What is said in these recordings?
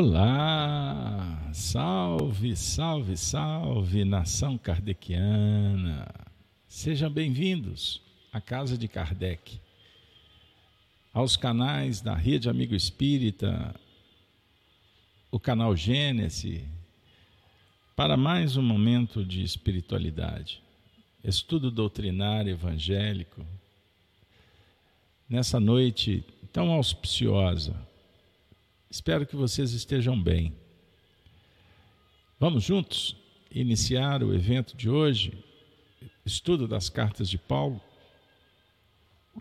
Olá! Salve, salve, salve, nação kardeciana! Sejam bem-vindos à Casa de Kardec, aos canais da Rede Amigo Espírita, o canal Gênesis, para mais um momento de espiritualidade, estudo doutrinário evangélico, nessa noite tão auspiciosa Espero que vocês estejam bem. Vamos juntos iniciar o evento de hoje, estudo das cartas de Paulo,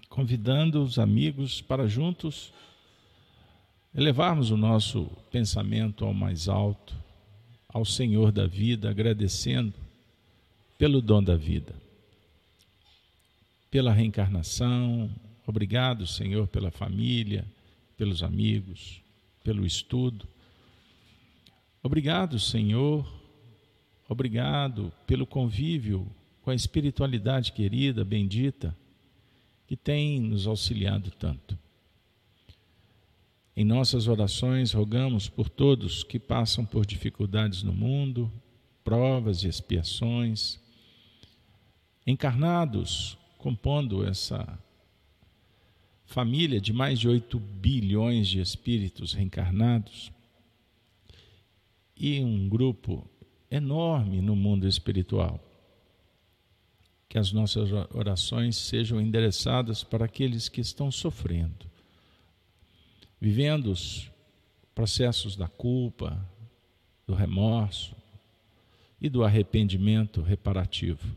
convidando os amigos para juntos elevarmos o nosso pensamento ao mais alto, ao Senhor da vida, agradecendo pelo dom da vida, pela reencarnação. Obrigado, Senhor, pela família, pelos amigos pelo estudo. Obrigado, Senhor. Obrigado pelo convívio com a espiritualidade querida, bendita, que tem nos auxiliado tanto. Em nossas orações, rogamos por todos que passam por dificuldades no mundo, provas e expiações, encarnados, compondo essa família de mais de 8 bilhões de espíritos reencarnados e um grupo enorme no mundo espiritual. Que as nossas orações sejam endereçadas para aqueles que estão sofrendo, vivendo os processos da culpa, do remorso e do arrependimento reparativo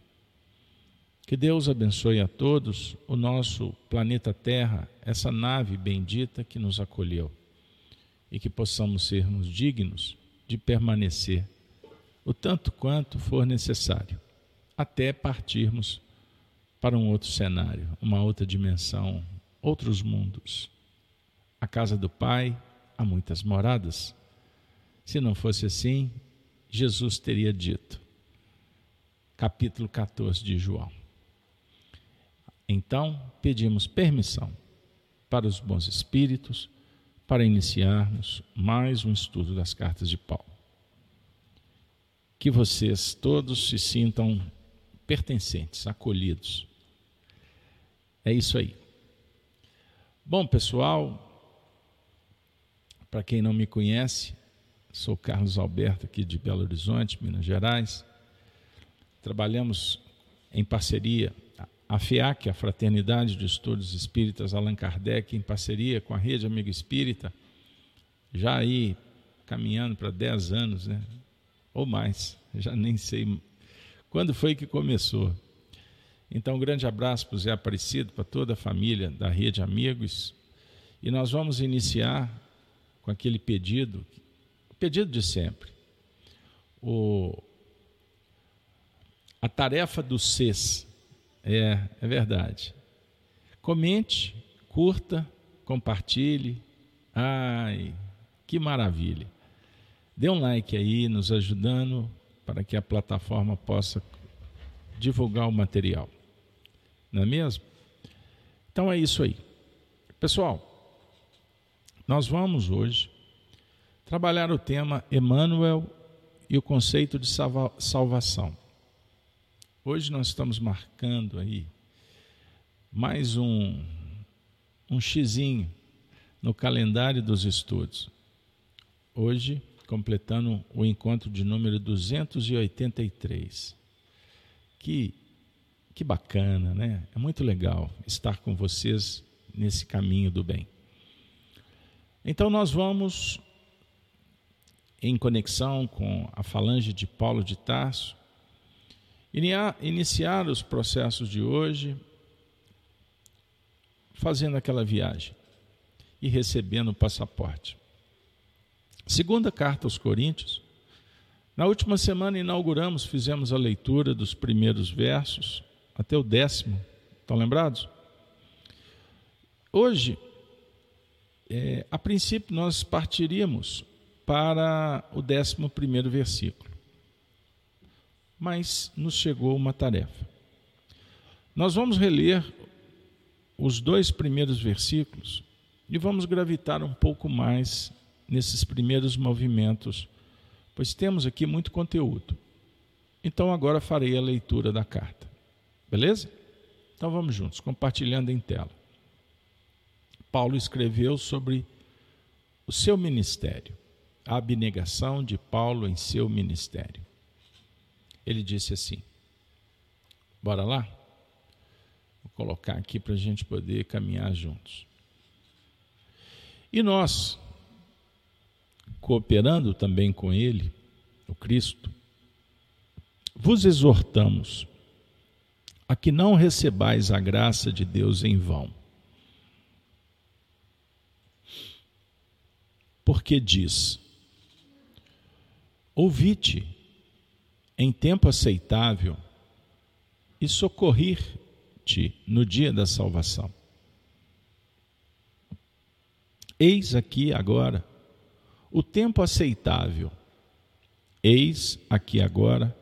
que Deus abençoe a todos o nosso planeta Terra, essa nave bendita que nos acolheu, e que possamos sermos dignos de permanecer o tanto quanto for necessário, até partirmos para um outro cenário, uma outra dimensão, outros mundos. A casa do Pai há muitas moradas. Se não fosse assim, Jesus teria dito. Capítulo 14 de João. Então, pedimos permissão para os bons espíritos para iniciarmos mais um estudo das cartas de Paulo. Que vocês todos se sintam pertencentes, acolhidos. É isso aí. Bom, pessoal, para quem não me conhece, sou Carlos Alberto aqui de Belo Horizonte, Minas Gerais. Trabalhamos em parceria a FIAC, a Fraternidade de Estudos Espíritas Allan Kardec, em parceria com a Rede Amigo Espírita, já aí caminhando para 10 anos, né? ou mais, já nem sei quando foi que começou. Então, um grande abraço para o Zé Aparecido, para toda a família da Rede Amigos, e nós vamos iniciar com aquele pedido, pedido de sempre, o, a tarefa do CES, é, é verdade. Comente, curta, compartilhe. Ai, que maravilha. Dê um like aí, nos ajudando para que a plataforma possa divulgar o material. Não é mesmo? Então é isso aí. Pessoal, nós vamos hoje trabalhar o tema Emmanuel e o conceito de salva salvação. Hoje nós estamos marcando aí mais um, um xizinho no calendário dos estudos. Hoje, completando o encontro de número 283. Que, que bacana, né? É muito legal estar com vocês nesse caminho do bem. Então, nós vamos, em conexão com a falange de Paulo de Tarso, iniciar os processos de hoje fazendo aquela viagem e recebendo o passaporte. Segunda carta aos Coríntios. Na última semana inauguramos, fizemos a leitura dos primeiros versos até o décimo. Estão lembrados? Hoje, é, a princípio, nós partiríamos para o décimo primeiro versículo mas nos chegou uma tarefa. Nós vamos reler os dois primeiros versículos e vamos gravitar um pouco mais nesses primeiros movimentos, pois temos aqui muito conteúdo. Então agora farei a leitura da carta. Beleza? Então vamos juntos, compartilhando em tela. Paulo escreveu sobre o seu ministério, a abnegação de Paulo em seu ministério. Ele disse assim: Bora lá? Vou colocar aqui para a gente poder caminhar juntos. E nós, cooperando também com Ele, o Cristo, vos exortamos a que não recebais a graça de Deus em vão. Porque diz: Ouvi-te em tempo aceitável e socorrir-te no dia da salvação. Eis aqui agora o tempo aceitável. Eis aqui agora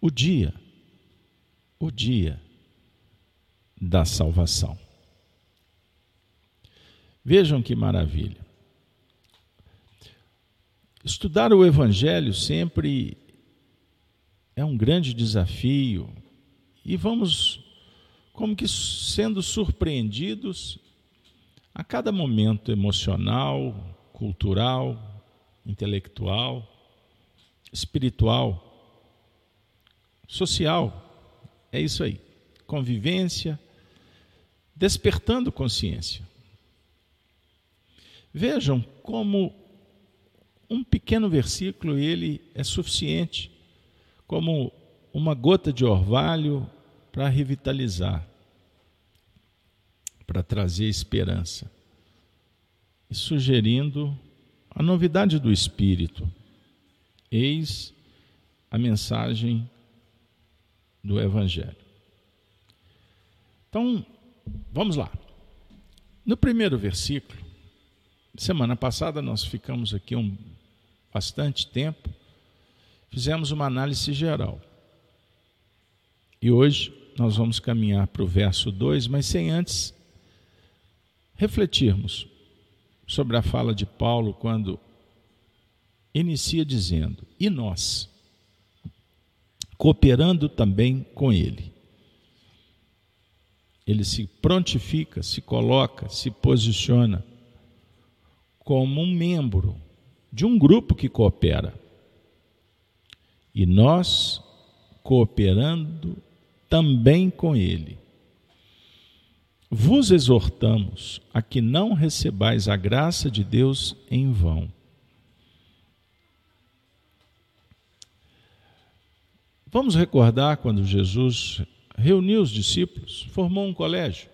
o dia, o dia da salvação. Vejam que maravilha. Estudar o Evangelho sempre é um grande desafio e vamos, como que sendo surpreendidos a cada momento emocional, cultural, intelectual, espiritual, social. É isso aí. Convivência, despertando consciência. Vejam como um pequeno versículo ele é suficiente, como uma gota de orvalho para revitalizar para trazer esperança e sugerindo a novidade do Espírito. Eis a mensagem do Evangelho. Então, vamos lá. No primeiro versículo, semana passada nós ficamos aqui um bastante tempo, fizemos uma análise geral. E hoje nós vamos caminhar para o verso 2, mas sem antes refletirmos sobre a fala de Paulo quando inicia dizendo: E nós, cooperando também com ele. Ele se prontifica, se coloca, se posiciona como um membro de um grupo que coopera. E nós, cooperando também com ele, vos exortamos a que não recebais a graça de Deus em vão. Vamos recordar quando Jesus reuniu os discípulos, formou um colégio.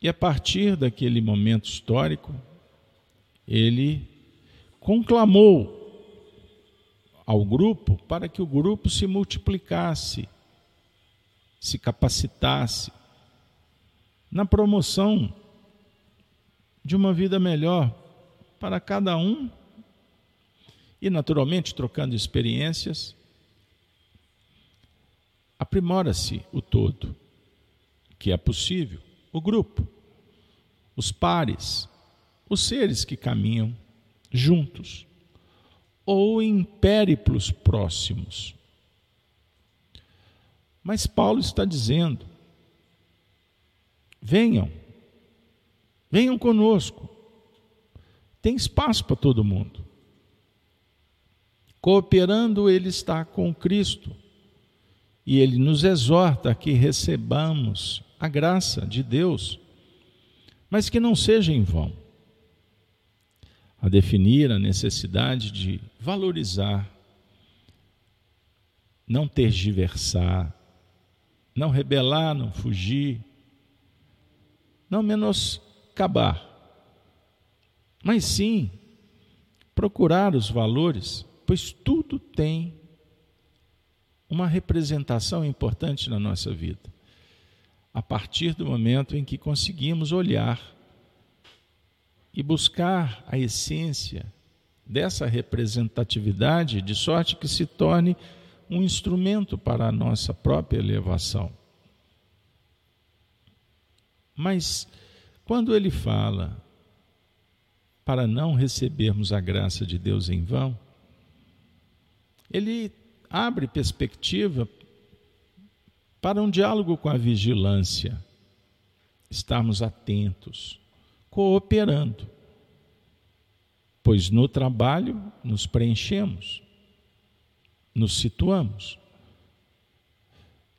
E a partir daquele momento histórico, ele conclamou ao grupo para que o grupo se multiplicasse, se capacitasse, na promoção de uma vida melhor para cada um e, naturalmente, trocando experiências, aprimora-se o todo, que é possível, o grupo, os pares, os seres que caminham juntos ou em périplos próximos. Mas Paulo está dizendo Venham, venham conosco. Tem espaço para todo mundo. Cooperando, ele está com Cristo. E ele nos exorta a que recebamos a graça de Deus, mas que não seja em vão. A definir a necessidade de valorizar, não tergiversar, não rebelar, não fugir, não menoscabar, mas sim procurar os valores, pois tudo tem uma representação importante na nossa vida. A partir do momento em que conseguimos olhar e buscar a essência dessa representatividade, de sorte que se torne um instrumento para a nossa própria elevação. Mas quando ele fala para não recebermos a graça de Deus em vão, ele abre perspectiva para um diálogo com a vigilância, estarmos atentos, cooperando, pois no trabalho nos preenchemos, nos situamos,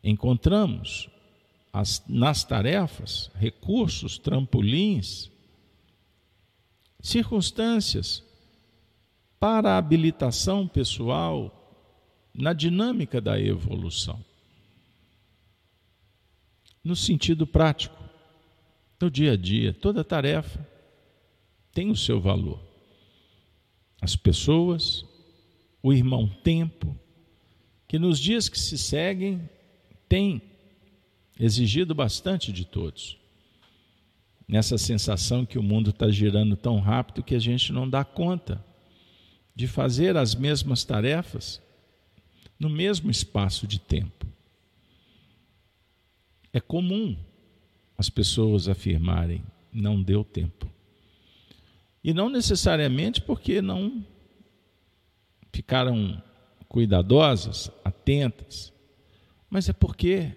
encontramos as, nas tarefas recursos, trampolins, circunstâncias para a habilitação pessoal na dinâmica da evolução. No sentido prático, no dia a dia, toda tarefa tem o seu valor. As pessoas, o irmão tempo, que nos dias que se seguem tem exigido bastante de todos. Nessa sensação que o mundo está girando tão rápido que a gente não dá conta de fazer as mesmas tarefas no mesmo espaço de tempo. É comum as pessoas afirmarem: não deu tempo. E não necessariamente porque não ficaram cuidadosas, atentas, mas é porque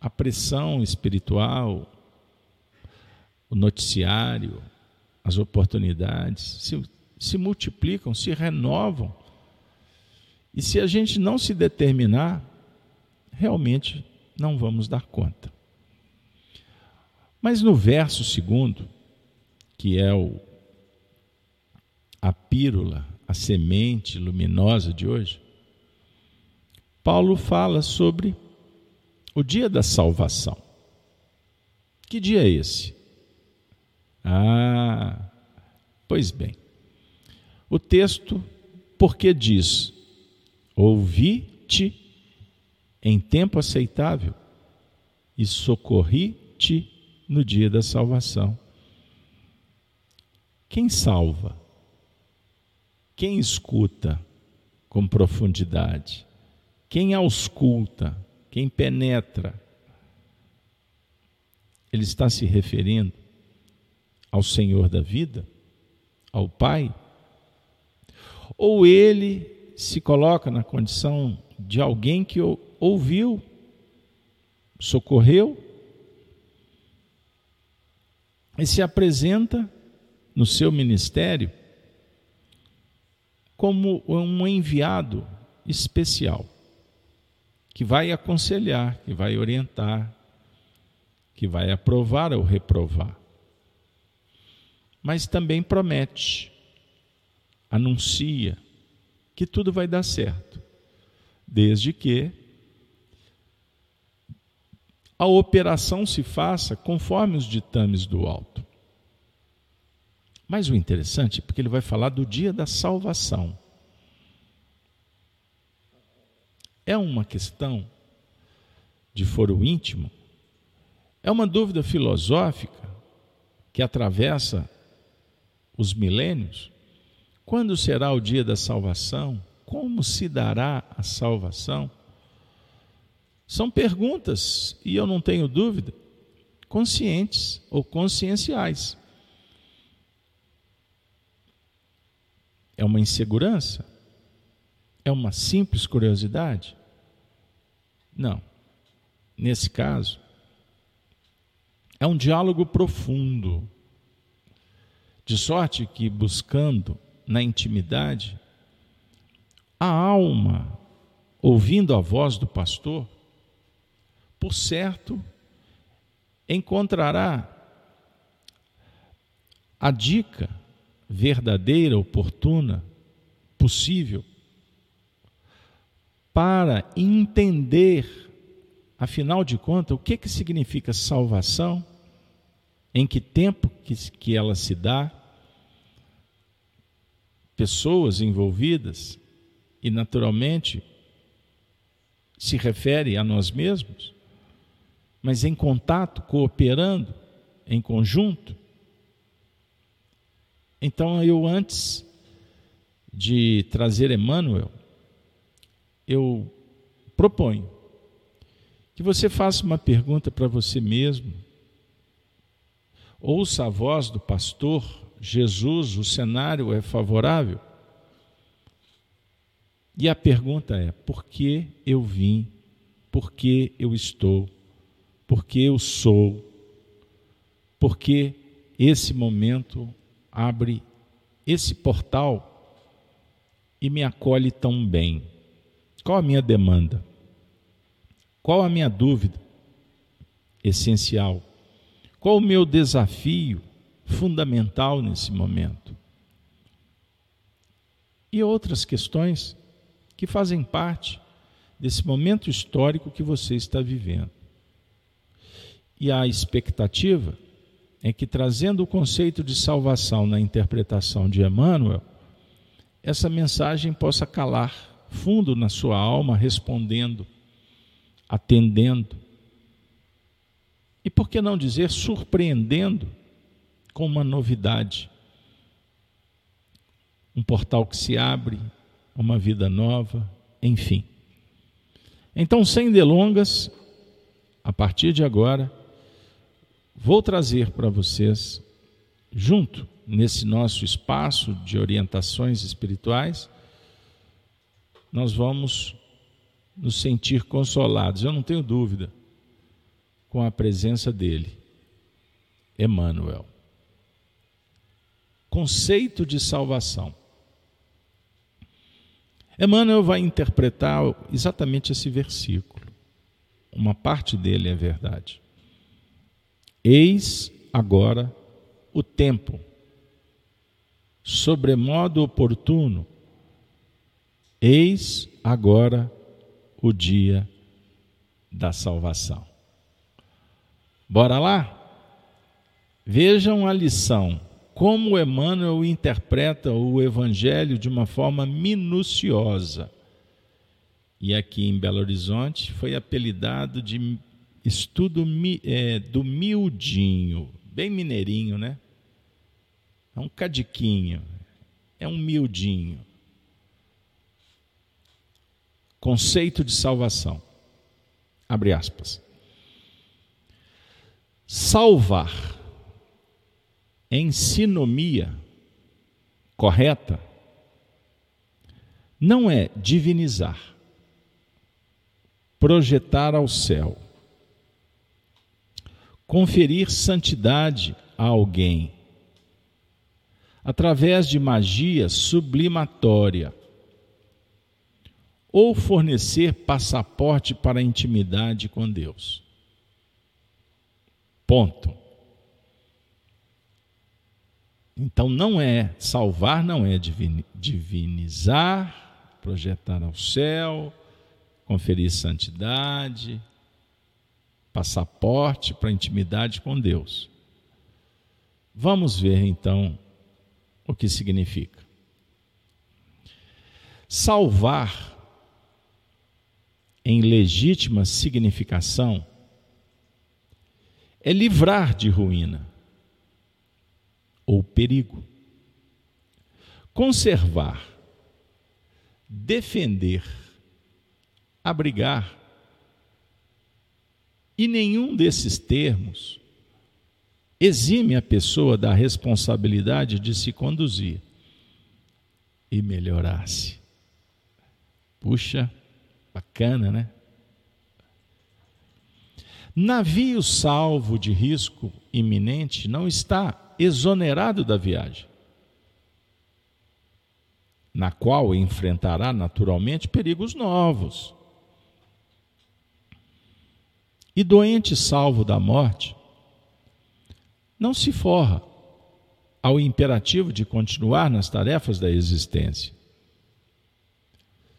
a pressão espiritual, o noticiário, as oportunidades se, se multiplicam, se renovam. E se a gente não se determinar, realmente não vamos dar conta. Mas no verso segundo, que é o, a pílula, a semente luminosa de hoje, Paulo fala sobre o dia da salvação. Que dia é esse? Ah, pois bem. O texto, porque diz: Ouvi-te em tempo aceitável e socorri-te no dia da salvação. Quem salva? Quem escuta com profundidade? Quem ausculta? quem penetra, ele está se referindo ao Senhor da vida, ao Pai? Ou ele se coloca na condição de alguém que ouviu, socorreu e se apresenta no seu ministério como um enviado especial que vai aconselhar, que vai orientar, que vai aprovar ou reprovar. Mas também promete, anuncia que tudo vai dar certo, desde que a operação se faça conforme os ditames do alto. Mas o interessante é porque ele vai falar do dia da salvação. É uma questão de foro íntimo? É uma dúvida filosófica que atravessa os milênios? Quando será o dia da salvação? Como se dará a salvação? São perguntas, e eu não tenho dúvida, conscientes ou conscienciais. É uma insegurança? É uma simples curiosidade? Não. Nesse caso, é um diálogo profundo, de sorte que, buscando na intimidade, a alma, ouvindo a voz do pastor, por certo, encontrará a dica verdadeira, oportuna, possível para entender, afinal de contas, o que, que significa salvação, em que tempo que, que ela se dá, pessoas envolvidas e, naturalmente, se refere a nós mesmos, mas em contato, cooperando, em conjunto. Então, eu antes de trazer Emmanuel, eu proponho que você faça uma pergunta para você mesmo. Ouça a voz do pastor Jesus, o cenário é favorável. E a pergunta é: por que eu vim? Por que eu estou? Por que eu sou? Por que esse momento abre esse portal e me acolhe tão bem? Qual a minha demanda? Qual a minha dúvida essencial? Qual o meu desafio fundamental nesse momento? E outras questões que fazem parte desse momento histórico que você está vivendo. E a expectativa é que, trazendo o conceito de salvação na interpretação de Emmanuel, essa mensagem possa calar fundo na sua alma, respondendo, atendendo. E por que não dizer surpreendendo com uma novidade? Um portal que se abre, uma vida nova, enfim. Então, sem delongas, a partir de agora, vou trazer para vocês, junto nesse nosso espaço de orientações espirituais, nós vamos nos sentir consolados, eu não tenho dúvida, com a presença dele, Emmanuel. Conceito de salvação. Emmanuel vai interpretar exatamente esse versículo. Uma parte dele é verdade. Eis agora o tempo, sobremodo oportuno, eis agora o dia da salvação. Bora lá? Vejam a lição como Emmanuel interpreta o Evangelho de uma forma minuciosa. E aqui em Belo Horizonte foi apelidado de estudo é, do miudinho, bem mineirinho, né? É um cadiquinho, é um miudinho. Conceito de salvação. Abre aspas. Salvar em sinomia correta não é divinizar, projetar ao céu, conferir santidade a alguém através de magia sublimatória ou fornecer passaporte para a intimidade com Deus. Ponto. Então não é salvar, não é divinizar, projetar ao céu, conferir santidade, passaporte para intimidade com Deus. Vamos ver então o que significa. Salvar em legítima significação é livrar de ruína ou perigo. Conservar, defender, abrigar. E nenhum desses termos exime a pessoa da responsabilidade de se conduzir e melhorar-se. Puxa, bacana, né? Navio salvo de risco iminente não está exonerado da viagem, na qual enfrentará naturalmente perigos novos. E doente salvo da morte, não se forra ao imperativo de continuar nas tarefas da existência,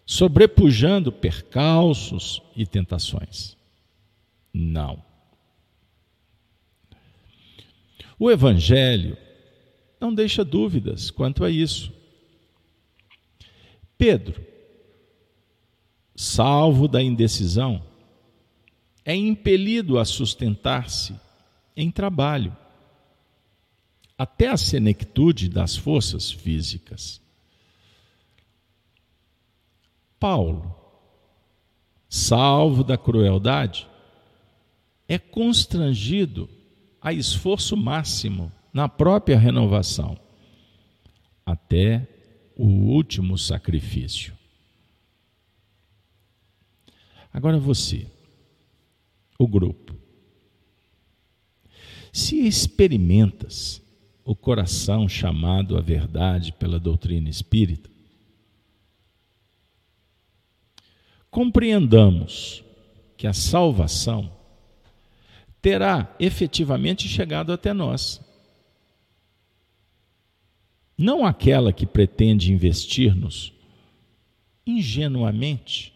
sobrepujando percalços e tentações. Não. O Evangelho não deixa dúvidas quanto a isso. Pedro, salvo da indecisão, é impelido a sustentar-se em trabalho, até a senectude das forças físicas. Paulo, salvo da crueldade, é constrangido a esforço máximo na própria renovação, até o último sacrifício. Agora você, o grupo. Se experimentas o coração chamado à verdade pela doutrina espírita, compreendamos que a salvação terá efetivamente chegado até nós. Não aquela que pretende investir-nos ingenuamente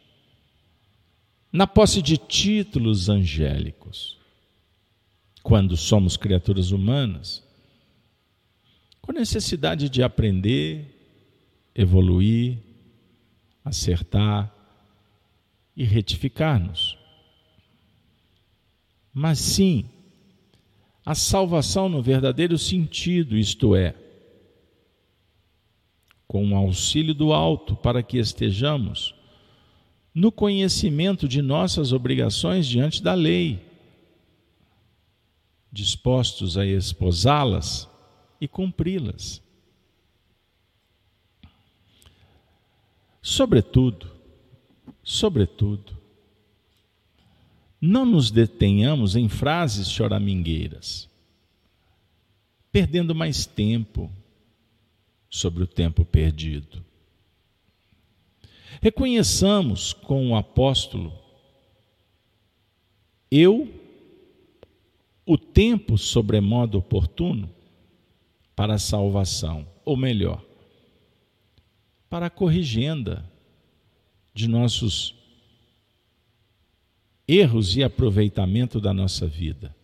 na posse de títulos angélicos, quando somos criaturas humanas, com necessidade de aprender, evoluir, acertar, e retificar-nos. Mas sim, a salvação no verdadeiro sentido, isto é, com o auxílio do alto para que estejamos no conhecimento de nossas obrigações diante da lei, dispostos a esposá-las e cumpri-las. Sobretudo, Sobretudo, não nos detenhamos em frases choramingueiras, perdendo mais tempo sobre o tempo perdido. Reconheçamos com o apóstolo, eu, o tempo sobremodo oportuno para a salvação, ou melhor, para a corrigenda de nossos erros e aproveitamento da nossa vida.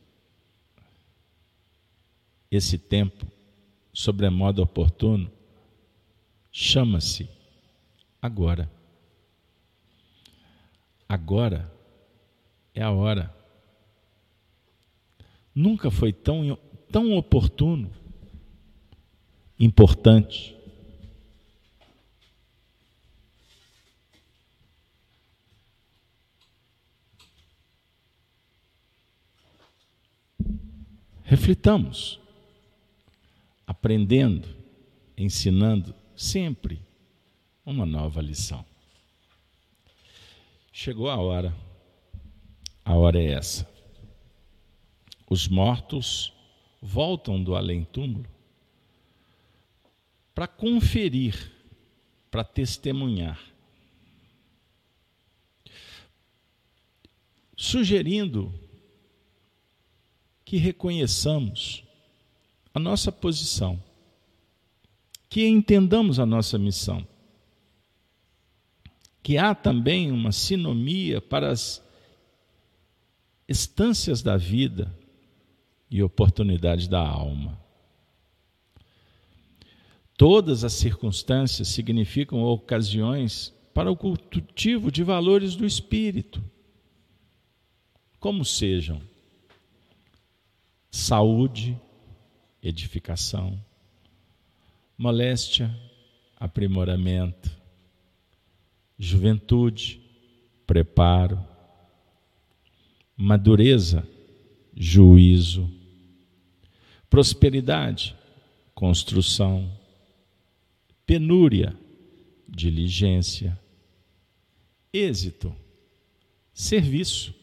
Esse tempo, sobremodo oportuno, chama-se agora. Agora é a hora. Nunca foi tão, tão oportuno, importante, Reflitamos, aprendendo, ensinando sempre uma nova lição. Chegou a hora, a hora é essa. Os mortos voltam do além-túmulo para conferir, para testemunhar, sugerindo que reconheçamos a nossa posição, que entendamos a nossa missão, que há também uma sinomia para as estâncias da vida e oportunidades da alma. Todas as circunstâncias significam ocasiões para o cultivo de valores do espírito, como sejam saúde, edificação, moléstia, aprimoramento, juventude, preparo, madureza, juízo, prosperidade, construção, penúria, diligência, êxito, serviço,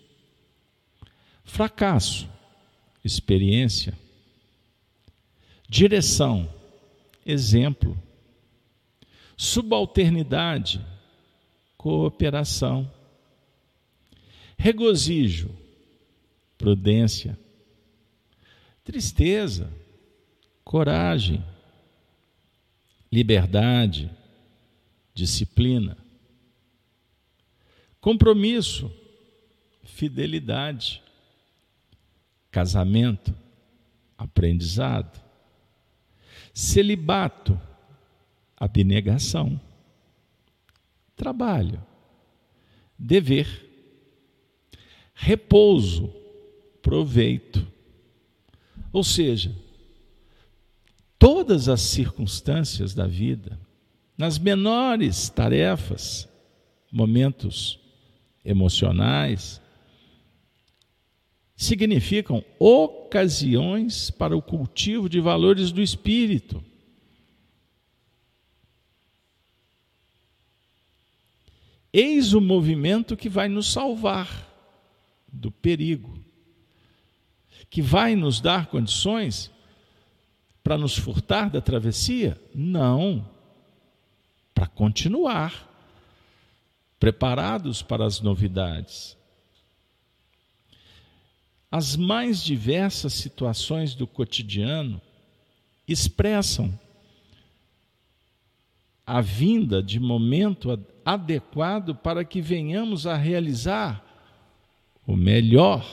fracasso, experiência, direção, exemplo, subalternidade, cooperação, regozijo, prudência, tristeza, coragem, liberdade, disciplina, compromisso, fidelidade, casamento, aprendizado, celibato, abnegação, trabalho, dever, repouso, proveito. Ou seja, todas as circunstâncias da vida, nas menores tarefas, momentos emocionais, significam ocasiões para o cultivo de valores do espírito. Eis o movimento que vai nos salvar do perigo, que vai nos dar condições para nos furtar da travessia? Não, para continuar preparados para as novidades. As mais diversas situações do cotidiano expressam a vinda de momento adequado para que venhamos a realizar o melhor.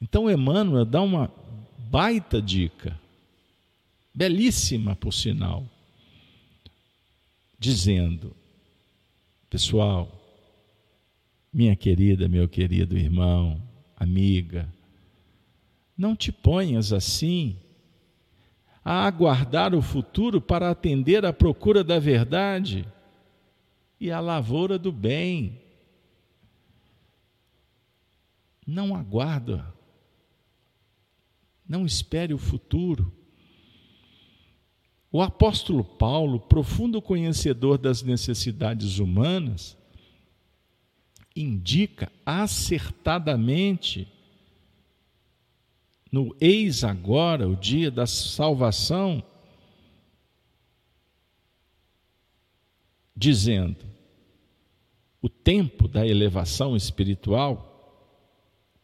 Então, Emmanuel dá uma baita dica, belíssima por sinal, dizendo: pessoal, minha querida, meu querido irmão, amiga, não te ponhas assim a aguardar o futuro para atender à procura da verdade e à lavoura do bem. Não aguarda, não espere o futuro. O apóstolo Paulo, profundo conhecedor das necessidades humanas, indica acertadamente no eis agora, o dia da salvação, dizendo: o tempo da elevação espiritual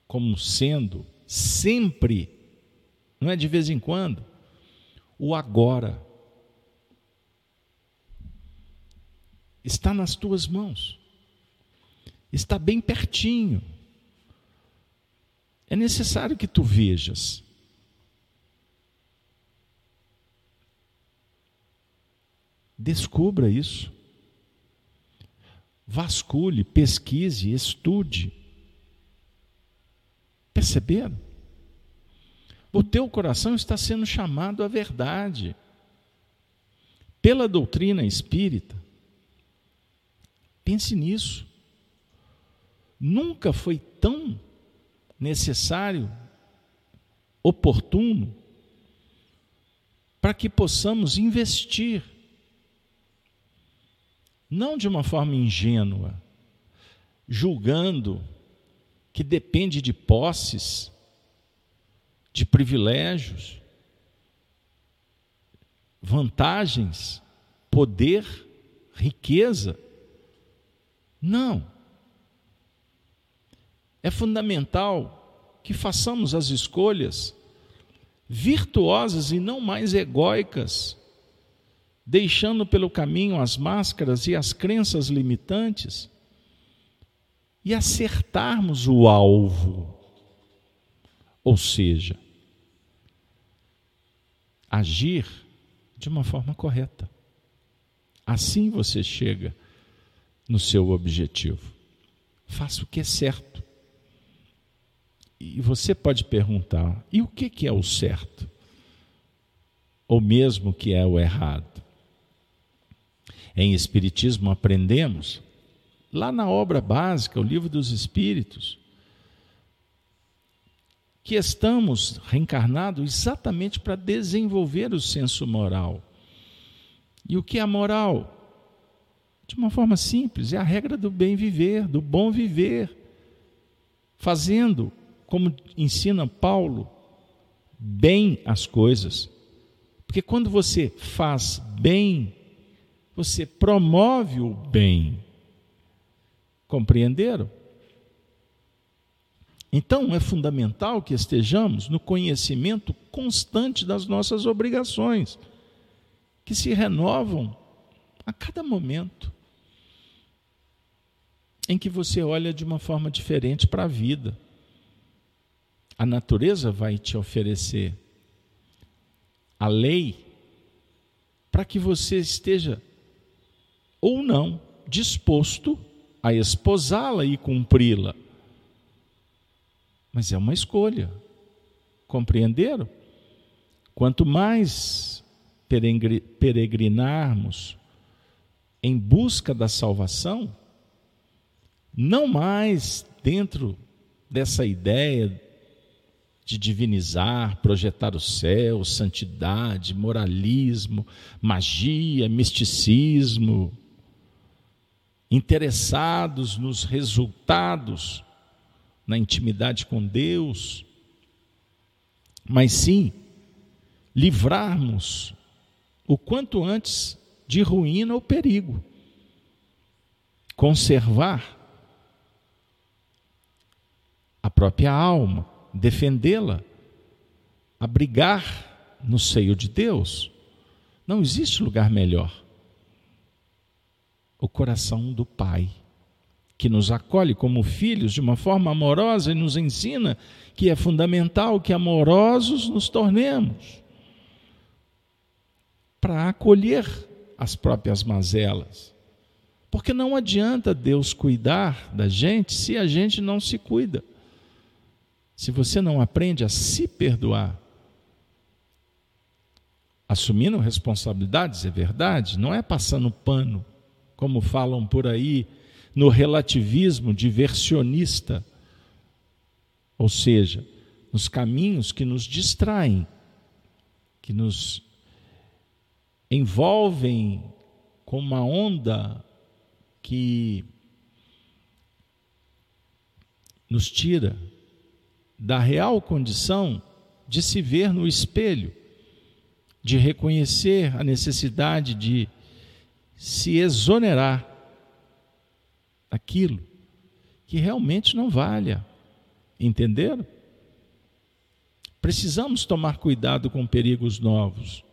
como sendo sempre, não é de vez em quando, o agora. Está nas tuas mãos, está bem pertinho é necessário que tu vejas. Descubra isso. Vasculhe, pesquise, estude. Perceberam? O teu coração está sendo chamado à verdade. Pela doutrina espírita. Pense nisso. Nunca foi tão necessário, oportuno, para que possamos investir, não de uma forma ingênua, julgando que depende de posses, de privilégios, vantagens, poder, riqueza. Não. É fundamental que façamos as escolhas virtuosas e não mais egóicas, deixando pelo caminho as máscaras e as crenças limitantes e acertarmos o alvo. Ou seja, agir de uma forma correta. Assim você chega no seu objetivo. Faça o que é certo. E você pode perguntar: e o que é o certo? Ou mesmo que é o errado? Em Espiritismo aprendemos, lá na obra básica, o Livro dos Espíritos, que estamos reencarnados exatamente para desenvolver o senso moral. E o que é a moral? De uma forma simples, é a regra do bem viver, do bom viver, fazendo como ensina Paulo, bem as coisas. Porque quando você faz bem, você promove o bem. Compreenderam? Então é fundamental que estejamos no conhecimento constante das nossas obrigações, que se renovam a cada momento em que você olha de uma forma diferente para a vida a natureza vai te oferecer a lei para que você esteja ou não disposto a esposá-la e cumpri-la. Mas é uma escolha. Compreenderam? Quanto mais peregrinarmos em busca da salvação, não mais dentro dessa ideia de divinizar, projetar o céu, santidade, moralismo, magia, misticismo. interessados nos resultados, na intimidade com Deus, mas sim livrarmos o quanto antes de ruína ou perigo. Conservar a própria alma, defendê-la, abrigar no seio de Deus. Não existe lugar melhor. O coração do Pai, que nos acolhe como filhos de uma forma amorosa e nos ensina que é fundamental que amorosos nos tornemos para acolher as próprias mazelas. Porque não adianta Deus cuidar da gente se a gente não se cuida. Se você não aprende a se perdoar, assumindo responsabilidades, é verdade, não é passando pano, como falam por aí no relativismo diversionista, ou seja, nos caminhos que nos distraem, que nos envolvem com uma onda que nos tira da real condição de se ver no espelho, de reconhecer a necessidade de se exonerar daquilo que realmente não valha. Entenderam? Precisamos tomar cuidado com perigos novos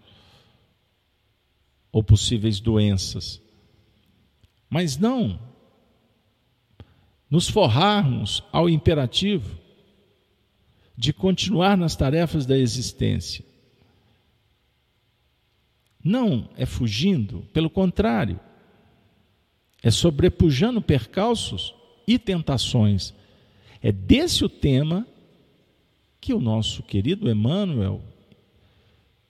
ou possíveis doenças, mas não nos forrarmos ao imperativo de continuar nas tarefas da existência. Não é fugindo, pelo contrário, é sobrepujando percalços e tentações. É desse o tema que o nosso querido Emmanuel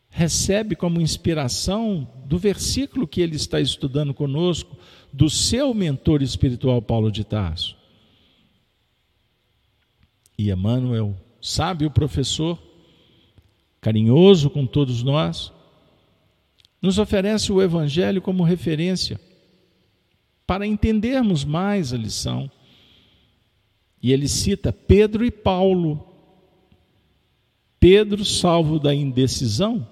recebe como inspiração do versículo que ele está estudando conosco, do seu mentor espiritual Paulo de Tarso. E Emmanuel sábio professor, carinhoso com todos nós, nos oferece o Evangelho como referência para entendermos mais a lição. E ele cita Pedro e Paulo. Pedro, salvo da indecisão,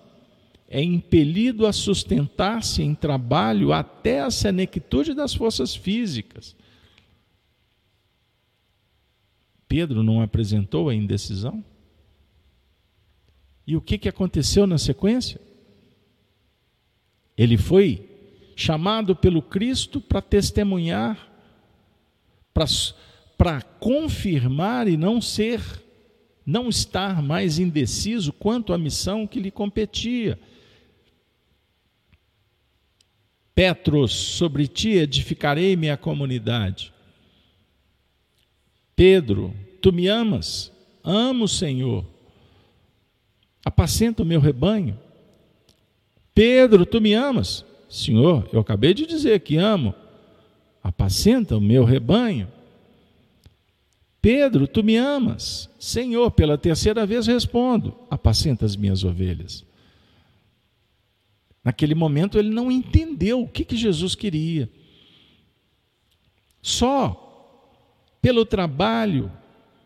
é impelido a sustentar-se em trabalho até a senectude das forças físicas Pedro não apresentou a indecisão? E o que, que aconteceu na sequência? Ele foi chamado pelo Cristo para testemunhar, para confirmar e não ser, não estar mais indeciso quanto à missão que lhe competia. Petros, sobre ti edificarei minha comunidade. Pedro, tu me amas? Amo, Senhor. Apacenta o meu rebanho. Pedro, tu me amas? Senhor, eu acabei de dizer que amo. Apacenta o meu rebanho. Pedro, tu me amas? Senhor, pela terceira vez respondo: apacenta as minhas ovelhas. Naquele momento ele não entendeu o que, que Jesus queria. Só pelo trabalho,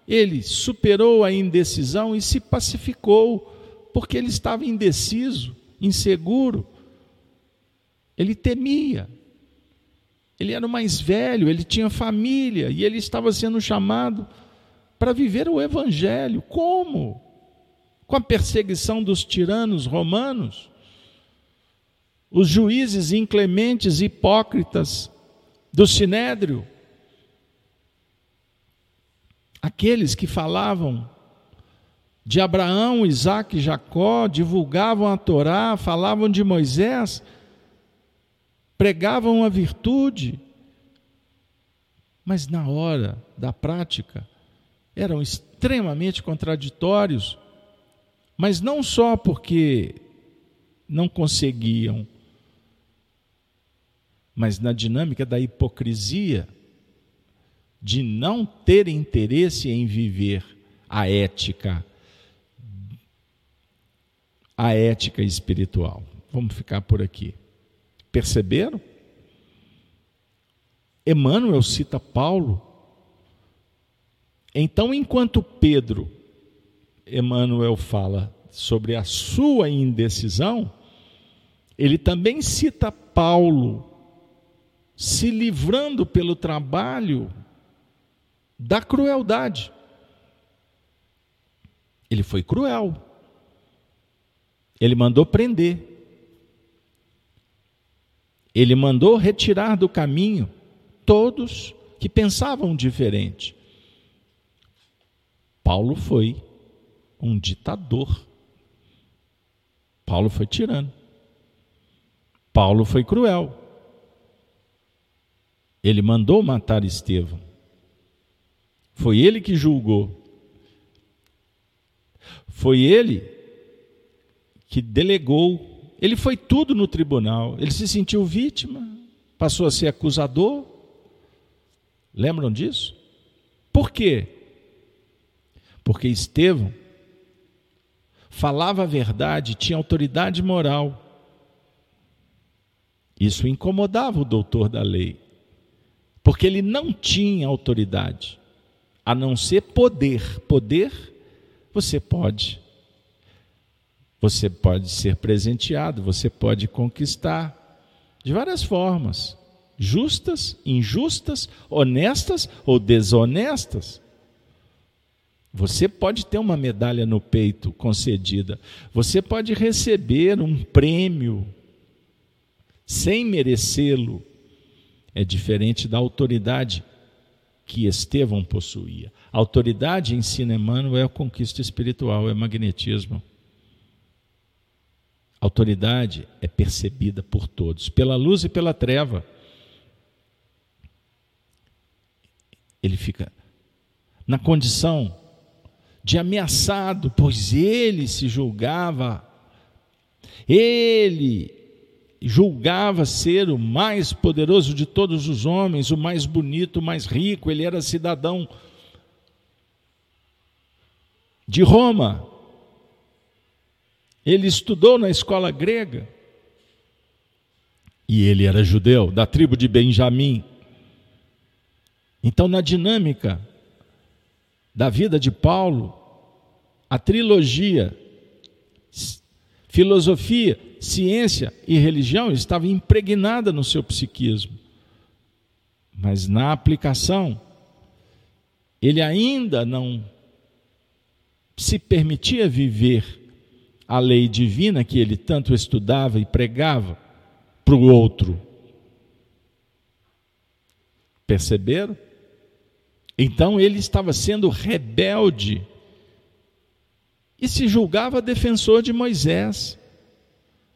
ele superou a indecisão e se pacificou, porque ele estava indeciso, inseguro. Ele temia. Ele era o mais velho, ele tinha família e ele estava sendo chamado para viver o evangelho. Como? Com a perseguição dos tiranos romanos, os juízes inclementes, hipócritas do sinédrio, aqueles que falavam de Abraão, Isaac e Jacó, divulgavam a Torá, falavam de Moisés, pregavam a virtude, mas na hora da prática eram extremamente contraditórios, mas não só porque não conseguiam, mas na dinâmica da hipocrisia de não ter interesse em viver a ética, a ética espiritual. Vamos ficar por aqui. Perceberam? Emmanuel cita Paulo. Então, enquanto Pedro, Emmanuel fala sobre a sua indecisão, ele também cita Paulo se livrando pelo trabalho da crueldade. Ele foi cruel. Ele mandou prender. Ele mandou retirar do caminho todos que pensavam diferente. Paulo foi um ditador. Paulo foi tirano. Paulo foi cruel. Ele mandou matar Estevão. Foi ele que julgou. Foi ele que delegou. Ele foi tudo no tribunal. Ele se sentiu vítima, passou a ser acusador. Lembram disso? Por quê? Porque Estevão falava a verdade, tinha autoridade moral. Isso incomodava o doutor da lei, porque ele não tinha autoridade, a não ser poder. Poder você pode. Você pode ser presenteado, você pode conquistar de várias formas, justas, injustas, honestas ou desonestas. Você pode ter uma medalha no peito concedida, você pode receber um prêmio sem merecê-lo, é diferente da autoridade que Estevão possuía. A autoridade, ensina Emmanuel, é a conquista espiritual, é magnetismo. A autoridade é percebida por todos, pela luz e pela treva. Ele fica na condição de ameaçado, pois ele se julgava, ele julgava ser o mais poderoso de todos os homens, o mais bonito, o mais rico, ele era cidadão de Roma. Ele estudou na escola grega. E ele era judeu, da tribo de Benjamim. Então, na dinâmica da vida de Paulo, a trilogia filosofia, ciência e religião estava impregnada no seu psiquismo. Mas na aplicação, ele ainda não se permitia viver a lei divina que ele tanto estudava e pregava para o outro. Perceberam? Então ele estava sendo rebelde e se julgava defensor de Moisés.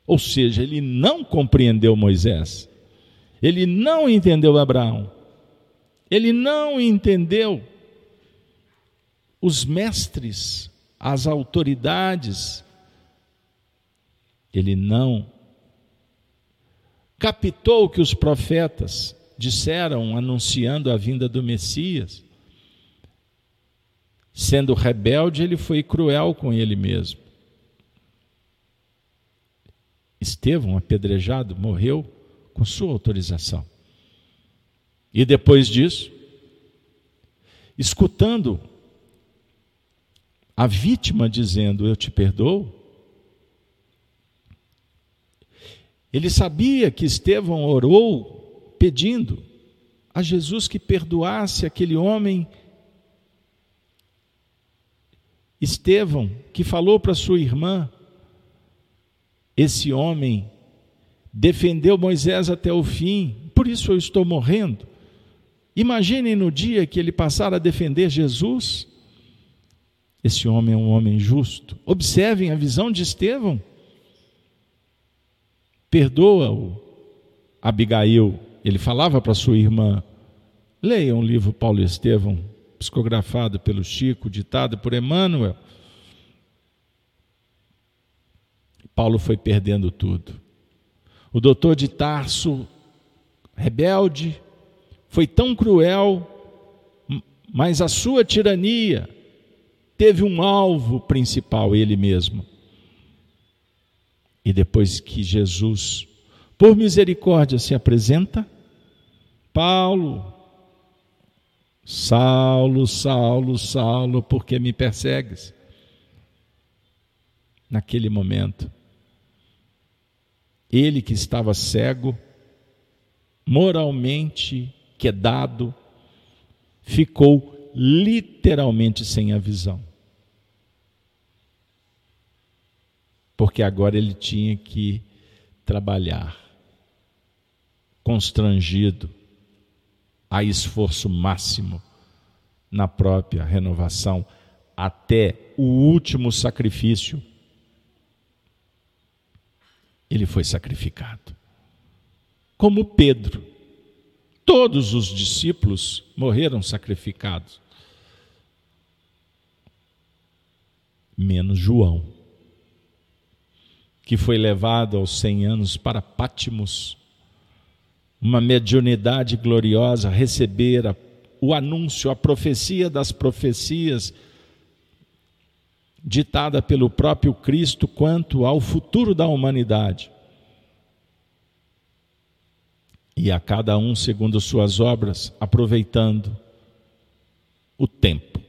Ou seja, ele não compreendeu Moisés, ele não entendeu Abraão, ele não entendeu os mestres, as autoridades, ele não captou o que os profetas disseram anunciando a vinda do Messias. Sendo rebelde, ele foi cruel com ele mesmo. Estevão, apedrejado, morreu com sua autorização. E depois disso, escutando a vítima dizendo: Eu te perdoo, ele sabia que Estevão orou pedindo a Jesus que perdoasse aquele homem Estevão, que falou para sua irmã, esse homem defendeu Moisés até o fim, por isso eu estou morrendo. Imaginem no dia que ele passar a defender Jesus. Esse homem é um homem justo. Observem a visão de Estevão. Perdoa-o, Abigail. Ele falava para sua irmã: leiam o livro Paulo Estevão, psicografado pelo Chico, ditado por Emmanuel. Paulo foi perdendo tudo. O doutor de Tarso, rebelde, foi tão cruel, mas a sua tirania teve um alvo principal, ele mesmo. E depois que Jesus, por misericórdia, se apresenta, Paulo, Saulo, Saulo, Saulo, por que me persegues? Naquele momento, ele que estava cego, moralmente quedado, ficou literalmente sem a visão. Porque agora ele tinha que trabalhar, constrangido, a esforço máximo na própria renovação, até o último sacrifício. Ele foi sacrificado. Como Pedro. Todos os discípulos morreram sacrificados, menos João, que foi levado aos cem anos para Pátimos uma mediunidade gloriosa, receber a, o anúncio, a profecia das profecias, ditada pelo próprio Cristo quanto ao futuro da humanidade. E a cada um segundo suas obras, aproveitando o tempo,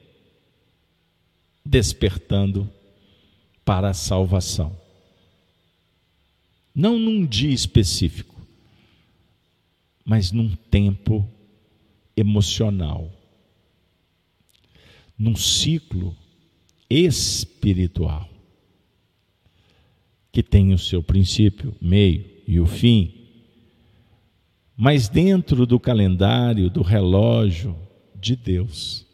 despertando para a salvação. Não num dia específico, mas num tempo emocional, num ciclo espiritual, que tem o seu princípio, meio e o fim, mas dentro do calendário, do relógio de Deus.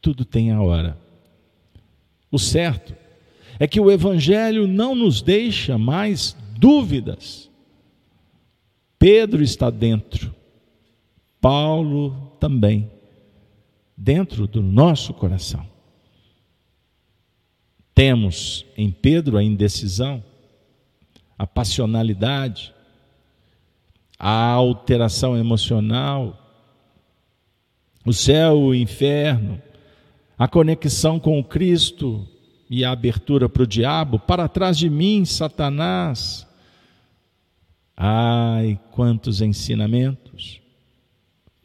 Tudo tem a hora. O certo é que o Evangelho não nos deixa mais dúvidas Pedro está dentro, Paulo também, dentro do nosso coração. Temos em Pedro a indecisão, a passionalidade, a alteração emocional, o céu, o inferno, a conexão com o Cristo e a abertura para o diabo, para trás de mim, Satanás, Ai, quantos ensinamentos!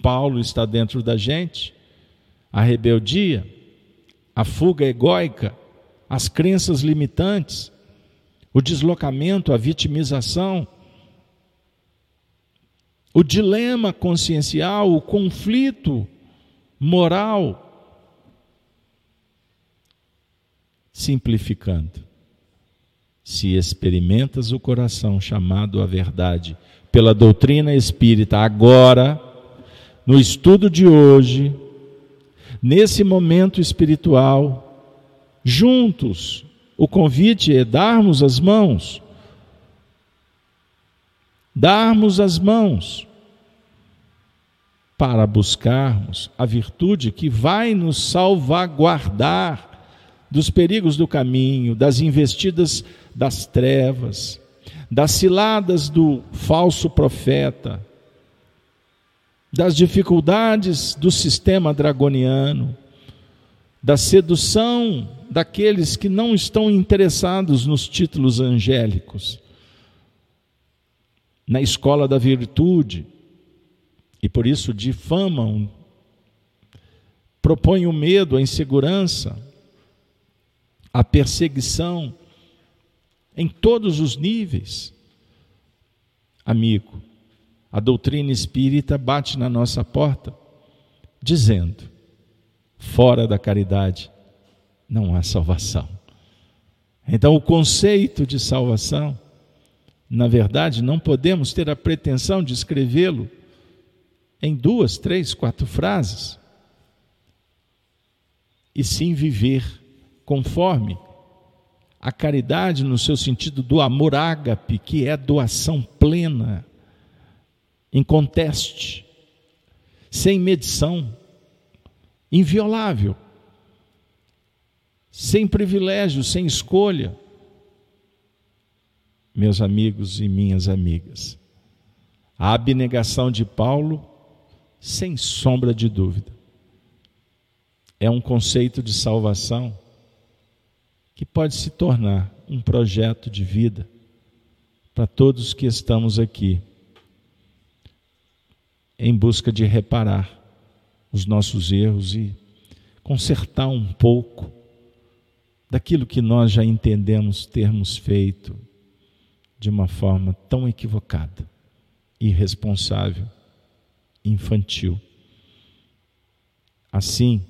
Paulo está dentro da gente, a rebeldia, a fuga egóica, as crenças limitantes, o deslocamento, a vitimização, o dilema consciencial, o conflito moral. Simplificando, se experimentas o coração chamado à verdade pela doutrina espírita, agora, no estudo de hoje, nesse momento espiritual, juntos, o convite é darmos as mãos. Darmos as mãos para buscarmos a virtude que vai nos salvaguardar dos perigos do caminho, das investidas das trevas, das ciladas do falso profeta, das dificuldades do sistema dragoniano, da sedução daqueles que não estão interessados nos títulos angélicos, na escola da virtude, e por isso difamam, propõem o medo, a insegurança, a perseguição em todos os níveis. Amigo, a doutrina espírita bate na nossa porta, dizendo: fora da caridade não há salvação. Então, o conceito de salvação, na verdade, não podemos ter a pretensão de escrevê-lo em duas, três, quatro frases, e sim viver conforme a caridade no seu sentido do amor ágape, que é doação plena, inconteste, sem medição, inviolável, sem privilégio, sem escolha. Meus amigos e minhas amigas, a abnegação de Paulo, sem sombra de dúvida, é um conceito de salvação que pode se tornar um projeto de vida para todos que estamos aqui. em busca de reparar os nossos erros e consertar um pouco daquilo que nós já entendemos termos feito de uma forma tão equivocada, irresponsável, infantil. Assim,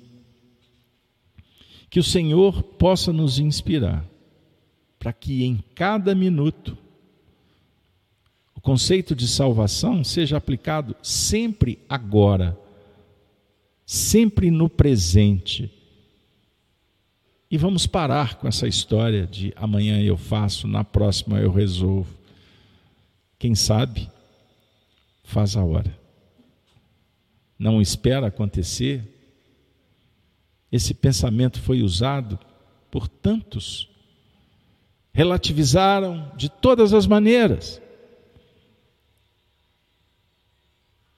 que o Senhor possa nos inspirar para que em cada minuto o conceito de salvação seja aplicado sempre agora, sempre no presente. E vamos parar com essa história de amanhã eu faço, na próxima eu resolvo. Quem sabe, faz a hora. Não espera acontecer. Esse pensamento foi usado por tantos relativizaram de todas as maneiras.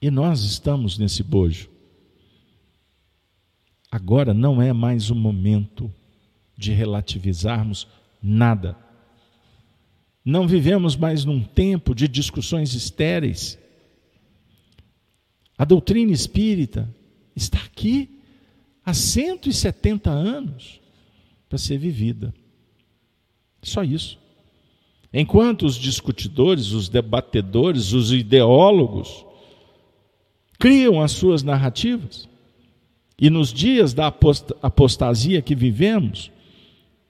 E nós estamos nesse bojo. Agora não é mais o momento de relativizarmos nada. Não vivemos mais num tempo de discussões estéreis. A doutrina espírita está aqui há 170 anos para ser vivida. Só isso. Enquanto os discutidores, os debatedores, os ideólogos criam as suas narrativas, e nos dias da apostasia que vivemos,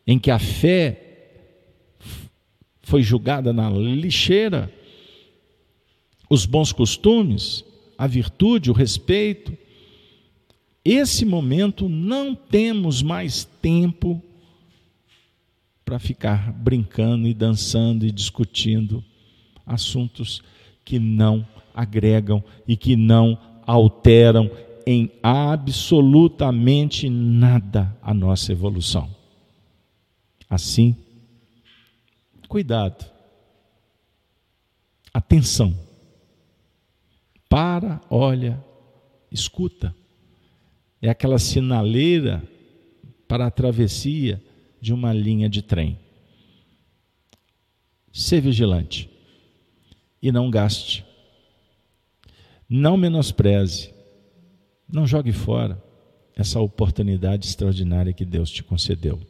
em que a fé foi julgada na lixeira, os bons costumes, a virtude, o respeito, esse momento não temos mais tempo para ficar brincando e dançando e discutindo assuntos que não agregam e que não alteram em absolutamente nada a nossa evolução. Assim, cuidado, atenção, para, olha, escuta. É aquela sinaleira para a travessia de uma linha de trem. Ser vigilante e não gaste. Não menospreze. Não jogue fora essa oportunidade extraordinária que Deus te concedeu.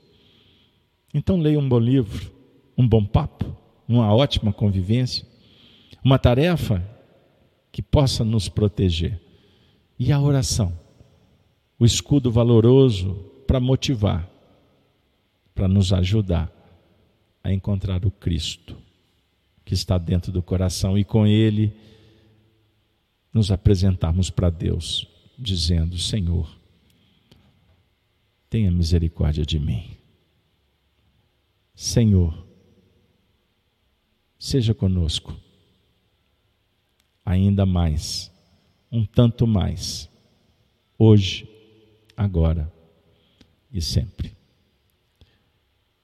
Então leia um bom livro, um bom papo, uma ótima convivência, uma tarefa que possa nos proteger. E a oração, o escudo valoroso para motivar para nos ajudar a encontrar o Cristo que está dentro do coração e com ele nos apresentarmos para Deus, dizendo: Senhor, tenha misericórdia de mim. Senhor, seja conosco, ainda mais, um tanto mais, hoje, agora e sempre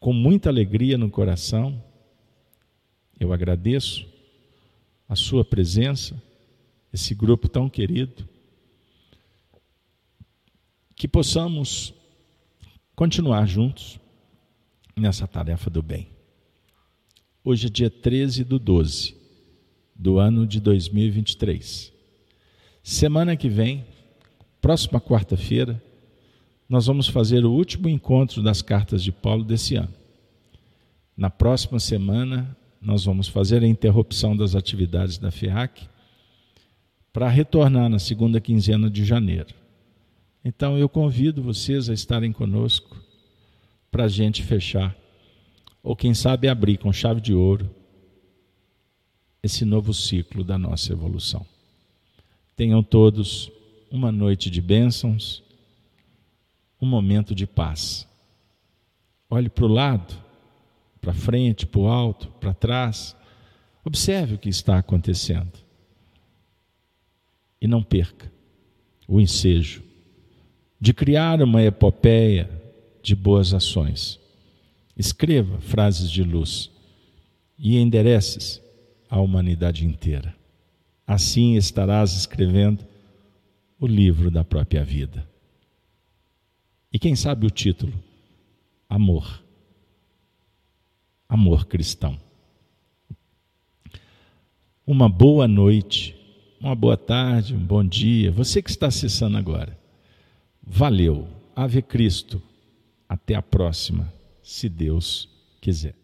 com muita alegria no coração, eu agradeço a sua presença, esse grupo tão querido, que possamos continuar juntos nessa tarefa do bem. Hoje é dia 13 do 12 do ano de 2023. Semana que vem, próxima quarta-feira, nós vamos fazer o último encontro das cartas de Paulo desse ano. Na próxima semana, nós vamos fazer a interrupção das atividades da FEAC para retornar na segunda quinzena de janeiro. Então, eu convido vocês a estarem conosco para a gente fechar, ou quem sabe abrir com chave de ouro, esse novo ciclo da nossa evolução. Tenham todos uma noite de bênçãos um momento de paz. Olhe para o lado, para frente, para o alto, para trás. Observe o que está acontecendo. E não perca o ensejo de criar uma epopeia de boas ações. Escreva frases de luz e endereces a humanidade inteira. Assim estarás escrevendo o livro da própria vida. E quem sabe o título? Amor. Amor cristão. Uma boa noite, uma boa tarde, um bom dia. Você que está acessando agora. Valeu. Ave Cristo. Até a próxima, se Deus quiser.